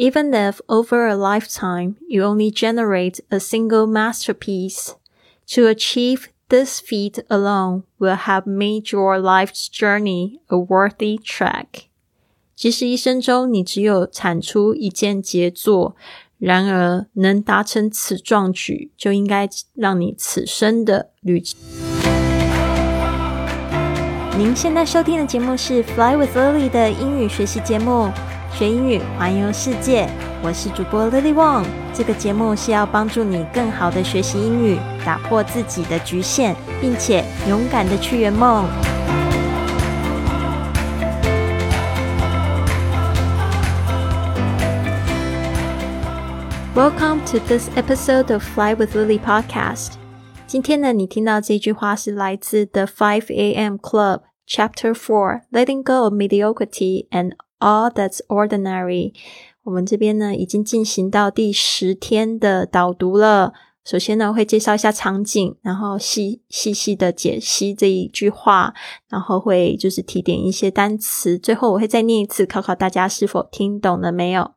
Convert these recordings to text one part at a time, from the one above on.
Even if over a lifetime you only generate a single masterpiece, to achieve this feat alone will have made your life's journey a worthy trek. 即使一生中你只有产出一件杰作，然而能达成此壮举，就应该让你此生的旅程。您现在收听的节目是《Fly with Lily》的英语学习节目， 学英语环游世界。我是主播 Lily Wong。这个节目是要帮助你更好的学习英语，打破自己的局限，并且勇敢的去圆梦。Welcome to this episode of Fly with Lily podcast. 今天呢，你听到这句话是来自 The Five A.M. Club Chapter Four: Letting Go of Mediocrity and All That's Ordinary。我们这边呢，已经进行到第十天的导读了。首先呢，会介绍一下场景，然后细细细的解析这一句话，然后会就是提点一些单词。最后我会再念一次，考考大家是否听懂了没有。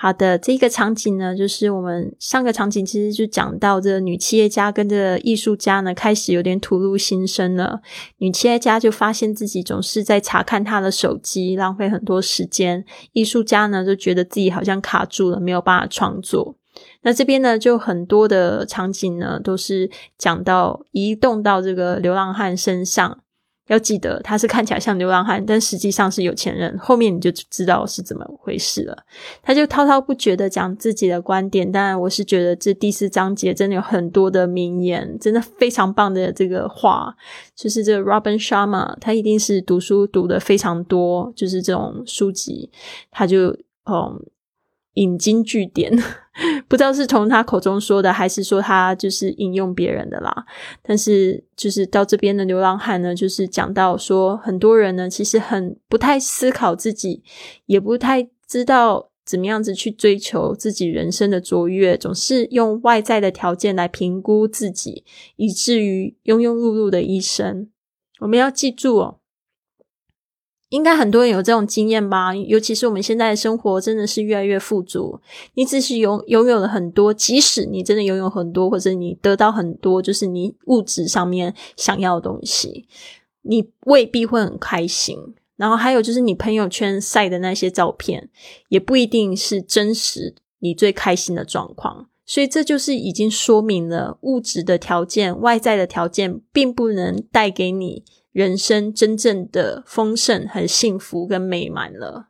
好的，这个场景呢，就是我们上个场景其实就讲到这女企业家跟这艺术家呢，开始有点吐露心声了。女企业家就发现自己总是在查看她的手机，浪费很多时间；艺术家呢，就觉得自己好像卡住了，没有办法创作。那这边呢，就很多的场景呢，都是讲到移动到这个流浪汉身上。要记得，他是看起来像流浪汉，但实际上是有钱人。后面你就知道是怎么回事了。他就滔滔不绝的讲自己的观点。当然，我是觉得这第四章节真的有很多的名言，真的非常棒的这个话。就是这个 Robin Sharma，他一定是读书读的非常多，就是这种书籍，他就嗯。引经据典，不知道是从他口中说的，还是说他就是引用别人的啦。但是，就是到这边的流浪汉呢，就是讲到说，很多人呢，其实很不太思考自己，也不太知道怎么样子去追求自己人生的卓越，总是用外在的条件来评估自己，以至于庸庸碌碌的一生。我们要记住哦。应该很多人有这种经验吧，尤其是我们现在的生活真的是越来越富足。你只是拥拥有了很多，即使你真的拥有很多，或者你得到很多，就是你物质上面想要的东西，你未必会很开心。然后还有就是你朋友圈晒的那些照片，也不一定是真实你最开心的状况。所以这就是已经说明了物质的条件、外在的条件，并不能带给你。人生真正的丰盛、很幸福跟美满了，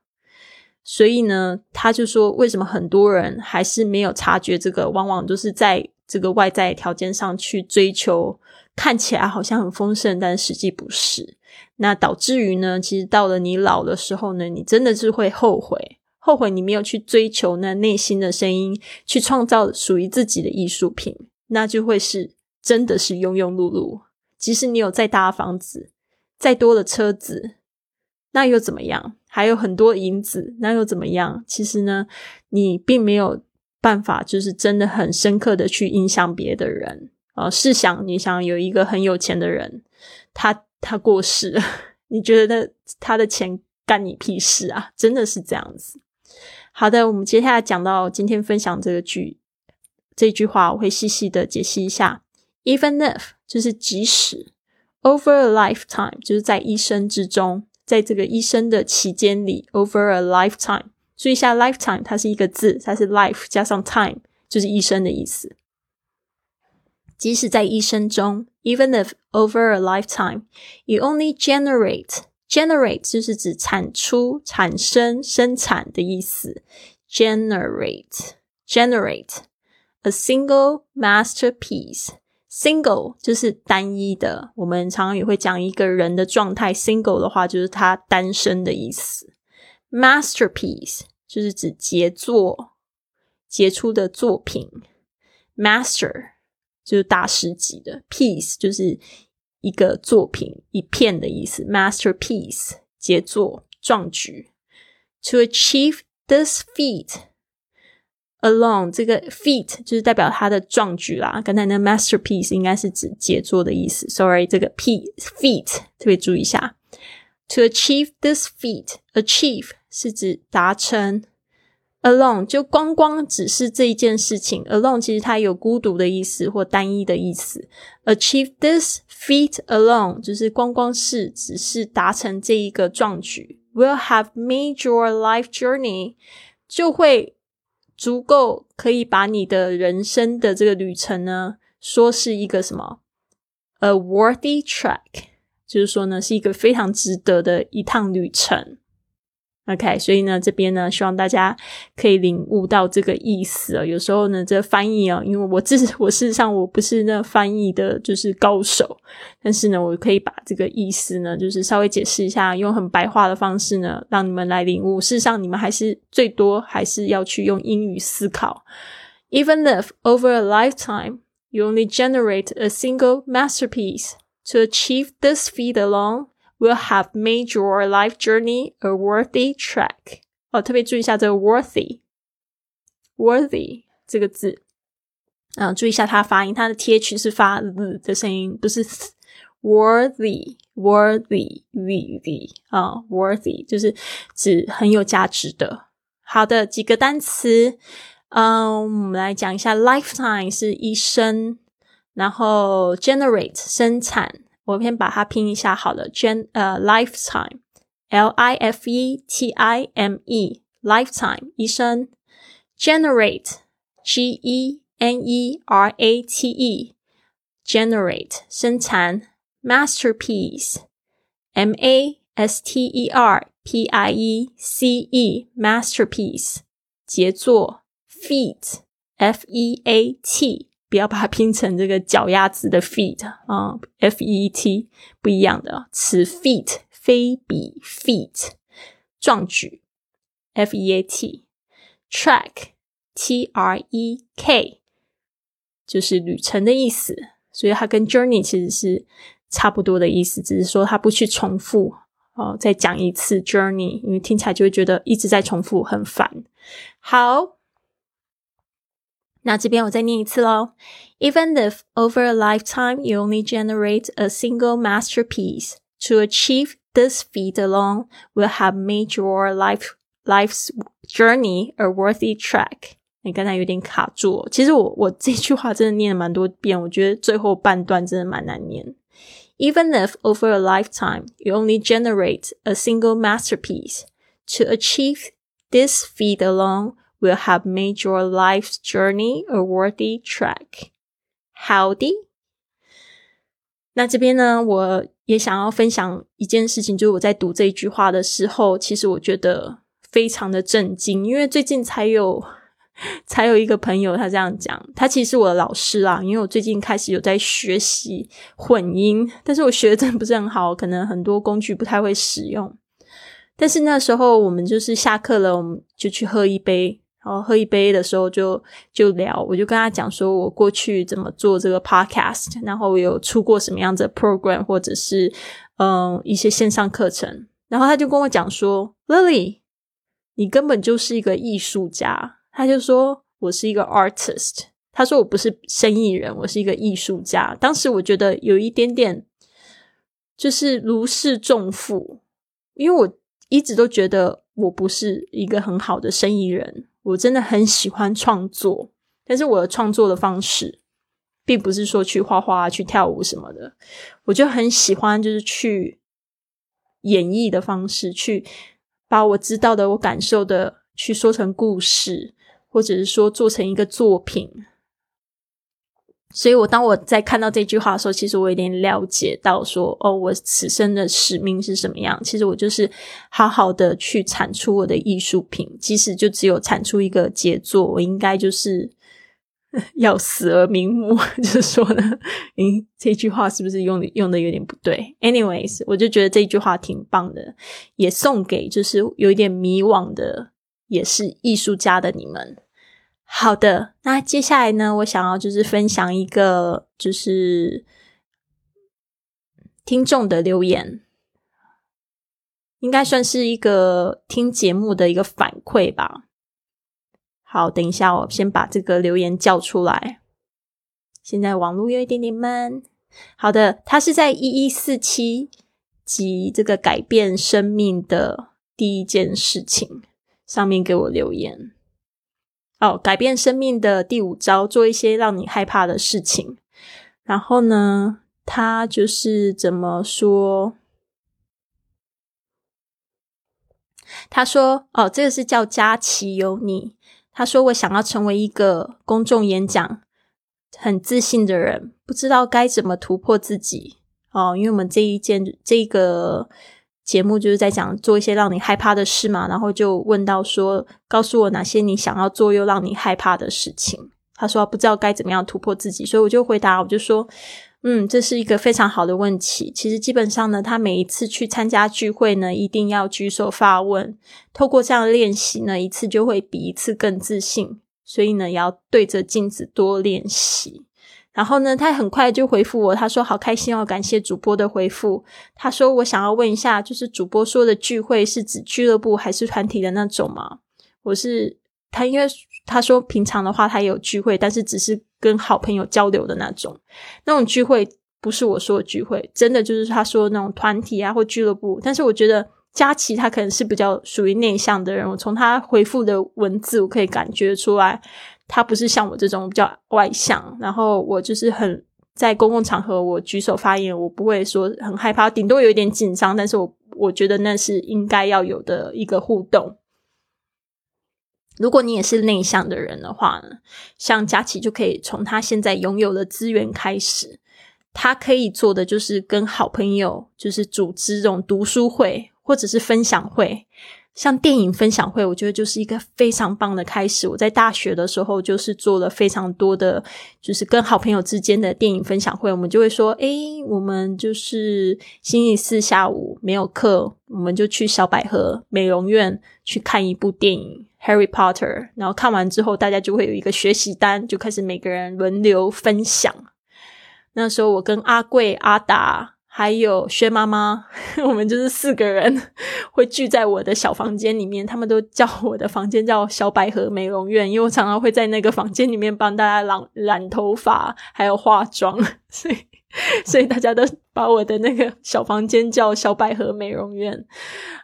所以呢，他就说，为什么很多人还是没有察觉这个？往往都是在这个外在条件上去追求，看起来好像很丰盛，但实际不是。那导致于呢，其实到了你老的时候呢，你真的是会后悔，后悔你没有去追求那内心的声音，去创造属于自己的艺术品，那就会是真的是庸庸碌碌。即使你有再大的房子。再多的车子，那又怎么样？还有很多银子，那又怎么样？其实呢，你并没有办法，就是真的很深刻的去影响别的人啊。试想，你想有一个很有钱的人，他他过世了，你觉得他的钱干你屁事啊？真的是这样子。好的，我们接下来讲到今天分享这个句这句话，我会细细的解析一下。Even if 就是即使。Over a lifetime，就是在一生之中，在这个一生的期间里，over a lifetime，注意一下，lifetime 它是一个字，它是 life 加上 time，就是一生的意思。即使在一生中，even if over a lifetime，you only generate，generate 就是指产出、产生、生产的意思。generate，generate a single masterpiece。 Single 就是单一的，我们常常也会讲一个人的状态。Single 的话，就是他单身的意思。Masterpiece 就是指杰作、杰出的作品。Master 就是大师级的，piece 就是一个作品、一片的意思。Masterpiece 杰作、壮举。To achieve this feat。Alone 这个 feat 就是代表他的壮举啦。刚才那 masterpiece 应该是指杰作的意思。Sorry，这个 p feat 特别注意一下。To achieve this feat，achieve 是指达成 alone 就光光只是这一件事情，alone 其实它有孤独的意思或单一的意思。Achieve this feat alone 就是光光是只是达成这一个壮举，will have made your life journey 就会足够可以把你的人生的这个旅程呢，说是一个什么？A worthy track，就是说呢，是一个非常值得的一趟旅程。OK，所以呢，这边呢，希望大家可以领悟到这个意思啊。有时候呢，这翻译啊，因为我自 我事实上我不是那翻译的，就是高手，但是呢，我可以把这个意思呢，就是稍微解释一下，用很白话的方式呢，让你们来领悟。事实上，你们还是最多还是要去用英语思考。Even if over a lifetime you only generate a single masterpiece to achieve this feat alone. Will have made your life journey a worthy track。哦，特别注意一下这个 worthy，worthy 这个字，啊，注意一下它发音，它的 th 是发 z 的声音，不是 worthy，worthy，worthy 啊，worthy 就是指很有价值的。好的，几个单词，嗯，我们来讲一下，lifetime 是一生，然后 generate 生产。 我先把它拼一下好了，gen 呃 lifetime，l i f e t i m e，lifetime 一生，generate，g e n e r a t e，generate 生产，masterpiece，m a s t e r p i e c e，masterpiece 杰作，feat，f e a t。不要把它拼成这个脚丫子的 feet 啊，f e e t 不一样的词 feet 非比 feet 壮举 f e a t track t r e k 就是旅程的意思，所以它跟 journey 其实是差不多的意思，只是说它不去重复哦，再讲一次 journey，因为听起来就会觉得一直在重复很烦。好。那这边我再念一次喽。Even if over a lifetime you only generate a single masterpiece, to achieve this feat alone will have made your life life's journey a worthy track。你刚才有点卡住，其实我我这句话真的念了蛮多遍，我觉得最后半段真的蛮难念。Even if over a lifetime you only generate a single masterpiece, to achieve this feat alone will have made your life's journey a worthy track. Howdy。那这边呢，我也想要分享一件事情，就是我在读这一句话的时候，其实我觉得非常的震惊，因为最近才有 才有一个朋友他这样讲，他其实是我的老师啊，因为我最近开始有在学习混音，但是我学的真的不是很好，可能很多工具不太会使用。但是那时候我们就是下课了，我们就去喝一杯。然后喝一杯的时候就就聊，我就跟他讲说我过去怎么做这个 podcast，然后有出过什么样子的 program，或者是嗯一些线上课程。然后他就跟我讲说，Lily，你根本就是一个艺术家。他就说我是一个 artist，他说我不是生意人，我是一个艺术家。当时我觉得有一点点就是如释重负，因为我一直都觉得我不是一个很好的生意人。我真的很喜欢创作，但是我的创作的方式，并不是说去画画、去跳舞什么的。我就很喜欢，就是去演绎的方式，去把我知道的、我感受的，去说成故事，或者是说做成一个作品。所以，我当我在看到这句话的时候，其实我有点了解到说，哦，我此生的使命是什么样？其实我就是好好的去产出我的艺术品，即使就只有产出一个杰作，我应该就是 要死而瞑目。就是说呢，嗯，这句话是不是用用的有点不对？Anyways，我就觉得这句话挺棒的，也送给就是有一点迷惘的，也是艺术家的你们。好的，那接下来呢，我想要就是分享一个就是听众的留言，应该算是一个听节目的一个反馈吧。好，等一下，我先把这个留言叫出来。现在网络有一点点慢。好的，他是在一一四七集这个改变生命的第一件事情上面给我留言。哦，改变生命的第五招，做一些让你害怕的事情。然后呢，他就是怎么说？他说：“哦，这个是叫佳琪有你。”他说：“我想要成为一个公众演讲很自信的人，不知道该怎么突破自己。”哦，因为我们这一件这个。节目就是在讲做一些让你害怕的事嘛，然后就问到说，告诉我哪些你想要做又让你害怕的事情。他说不知道该怎么样突破自己，所以我就回答，我就说，嗯，这是一个非常好的问题。其实基本上呢，他每一次去参加聚会呢，一定要举手发问，透过这样练习呢，一次就会比一次更自信。所以呢，要对着镜子多练习。然后呢，他很快就回复我，他说：“好开心哦，感谢主播的回复。”他说：“我想要问一下，就是主播说的聚会是指俱乐部还是团体的那种吗？”我是他，因为他说平常的话他有聚会，但是只是跟好朋友交流的那种。那种聚会不是我说的聚会，真的就是他说那种团体啊或俱乐部。但是我觉得佳琪他可能是比较属于内向的人，我从他回复的文字我可以感觉出来。他不是像我这种比较外向，然后我就是很在公共场合我举手发言，我不会说很害怕，顶多有一点紧张，但是我我觉得那是应该要有的一个互动。如果你也是内向的人的话呢，像佳琪就可以从他现在拥有的资源开始，他可以做的就是跟好朋友就是组织这种读书会或者是分享会。像电影分享会，我觉得就是一个非常棒的开始。我在大学的时候，就是做了非常多的，就是跟好朋友之间的电影分享会。我们就会说，哎，我们就是星期四下午没有课，我们就去小百合美容院去看一部电影《Harry Potter》。然后看完之后，大家就会有一个学习单，就开始每个人轮流分享。那时候，我跟阿贵、阿达。还有薛妈妈，我们就是四个人 会聚在我的小房间里面，他们都叫我的房间叫小百合美容院，因为我常常会在那个房间里面帮大家染染头发，还有化妆，所以所以大家都把我的那个小房间叫小百合美容院。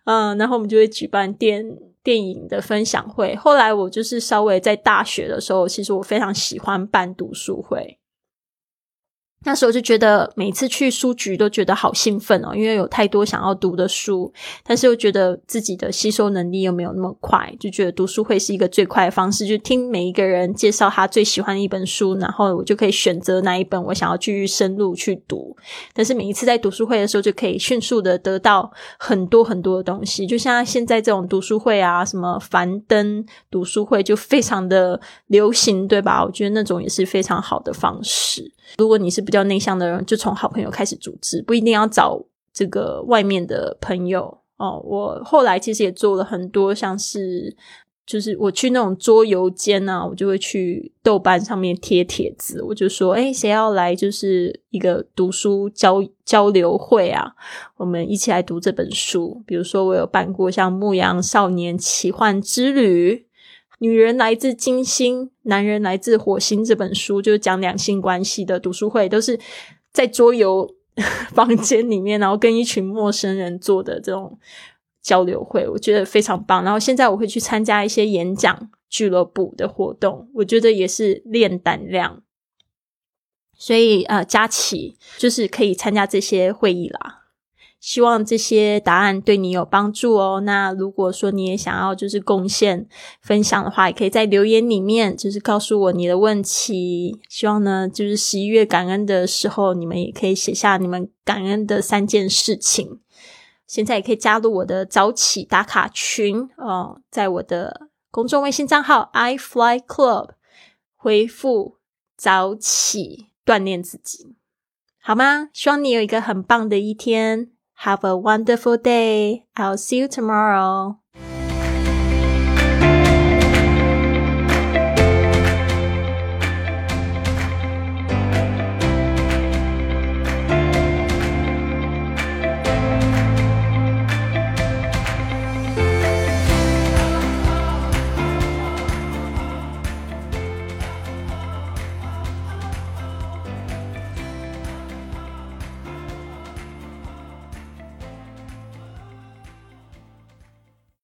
嗯，然后我们就会举办电电影的分享会。后来我就是稍微在大学的时候，其实我非常喜欢办读书会。那时候就觉得每次去书局都觉得好兴奋哦，因为有太多想要读的书，但是又觉得自己的吸收能力又没有那么快，就觉得读书会是一个最快的方式，就听每一个人介绍他最喜欢的一本书，然后我就可以选择哪一本我想要继续深入去读。但是每一次在读书会的时候，就可以迅速的得到很多很多的东西，就像现在这种读书会啊，什么樊登读书会就非常的流行，对吧？我觉得那种也是非常好的方式。如果你是比较内向的人，就从好朋友开始组织，不一定要找这个外面的朋友哦。我后来其实也做了很多，像是就是我去那种桌游间啊，我就会去豆瓣上面贴帖子，我就说，哎，谁要来就是一个读书交交流会啊？我们一起来读这本书。比如说，我有办过像《牧羊少年奇幻之旅》。女人来自金星，男人来自火星。这本书就是讲两性关系的读书会，都是在桌游房间里面，然后跟一群陌生人做的这种交流会，我觉得非常棒。然后现在我会去参加一些演讲俱乐部的活动，我觉得也是练胆量。所以呃，佳琪就是可以参加这些会议啦。希望这些答案对你有帮助哦。那如果说你也想要就是贡献分享的话，也可以在留言里面就是告诉我你的问题。希望呢，就是十一月感恩的时候，你们也可以写下你们感恩的三件事情。现在也可以加入我的早起打卡群哦，在我的公众微信账号 i fly club 回复早起锻炼自己，好吗？希望你有一个很棒的一天。Have a wonderful day. I'll see you tomorrow.